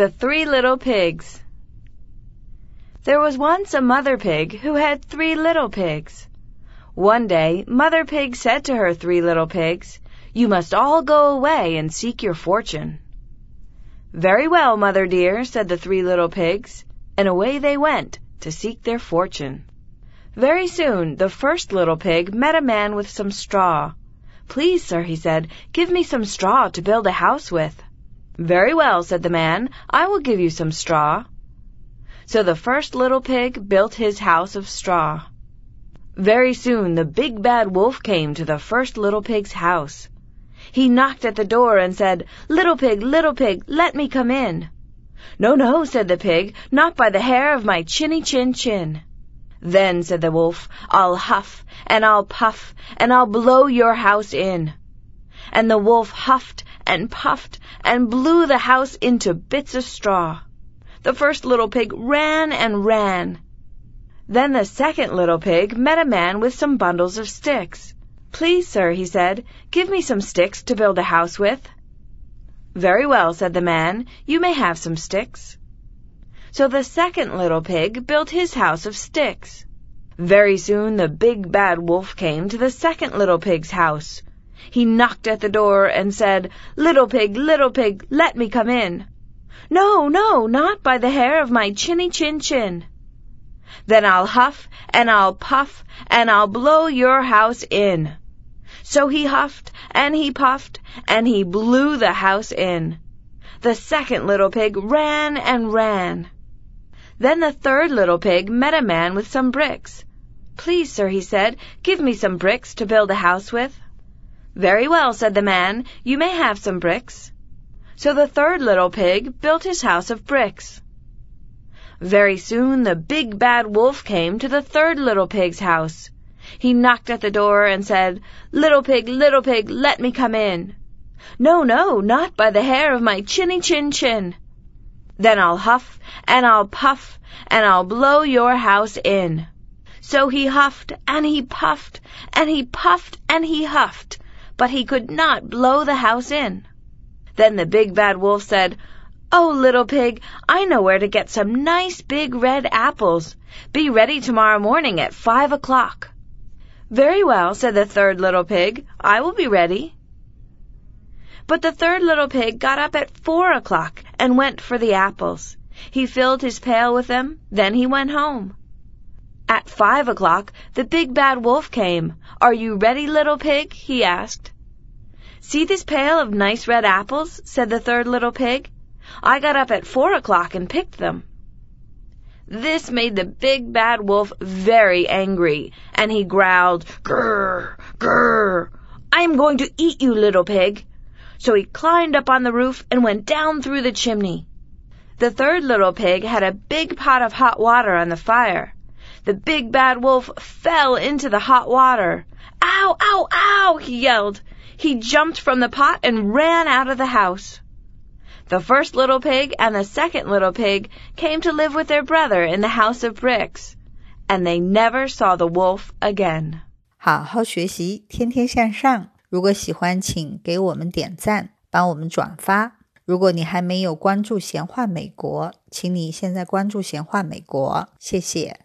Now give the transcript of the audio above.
The Three Little Pigs There was once a mother pig who had three little pigs. One day, Mother Pig said to her three little pigs, You must all go away and seek your fortune. Very well, Mother dear, said the three little pigs, and away they went to seek their fortune. Very soon the first little pig met a man with some straw. Please, sir, he said, give me some straw to build a house with. Very well, said the man, I will give you some straw. So the first little pig built his house of straw. Very soon the big bad wolf came to the first little pig's house. He knocked at the door and said, Little pig, little pig, let me come in. No, no, said the pig, not by the hair of my chinny chin chin. Then, said the wolf, I'll huff, and I'll puff, and I'll blow your house in. And the wolf huffed and puffed and blew the house into bits of straw. The first little pig ran and ran. Then the second little pig met a man with some bundles of sticks. Please, sir, he said, give me some sticks to build a house with. Very well, said the man, you may have some sticks. So the second little pig built his house of sticks. Very soon the big bad wolf came to the second little pig's house. He knocked at the door and said, Little pig, little pig, let me come in. No, no, not by the hair of my chinny chin chin. Then I'll huff and I'll puff and I'll blow your house in. So he huffed and he puffed and he blew the house in. The second little pig ran and ran. Then the third little pig met a man with some bricks. Please, sir, he said, give me some bricks to build a house with. Very well, said the man, you may have some bricks. So the third little pig built his house of bricks. Very soon the big bad wolf came to the third little pig's house. He knocked at the door and said, Little pig, little pig, let me come in. No, no, not by the hair of my chinny chin chin. Then I'll huff and I'll puff and I'll blow your house in. So he huffed and he puffed and he puffed and he huffed, but he could not blow the house in. Then the big bad wolf said, Oh, little pig, I know where to get some nice big red apples. Be ready tomorrow morning at five o'clock. Very well, said the third little pig, I will be ready. But the third little pig got up at four o'clock and went for the apples. He filled his pail with them, then he went home. At five o'clock, the big bad wolf came. Are you ready, little pig? he asked. See this pail of nice red apples? said the third little pig. I got up at four o'clock and picked them. This made the big bad wolf very angry, and he growled, Grrr, grrr, I am going to eat you, little pig. So he climbed up on the roof and went down through the chimney. The third little pig had a big pot of hot water on the fire. The big bad wolf fell into the hot water. Ow, ow, ow, he yelled. He jumped from the pot and ran out of the house. The first little pig and the second little pig came to live with their brother in the house of bricks, and they never saw the wolf again. 好好学习，天天向上。如果喜欢，请给我们点赞，帮我们转发。如果你还没有关注闲话美国，请你现在关注闲话美国，谢谢。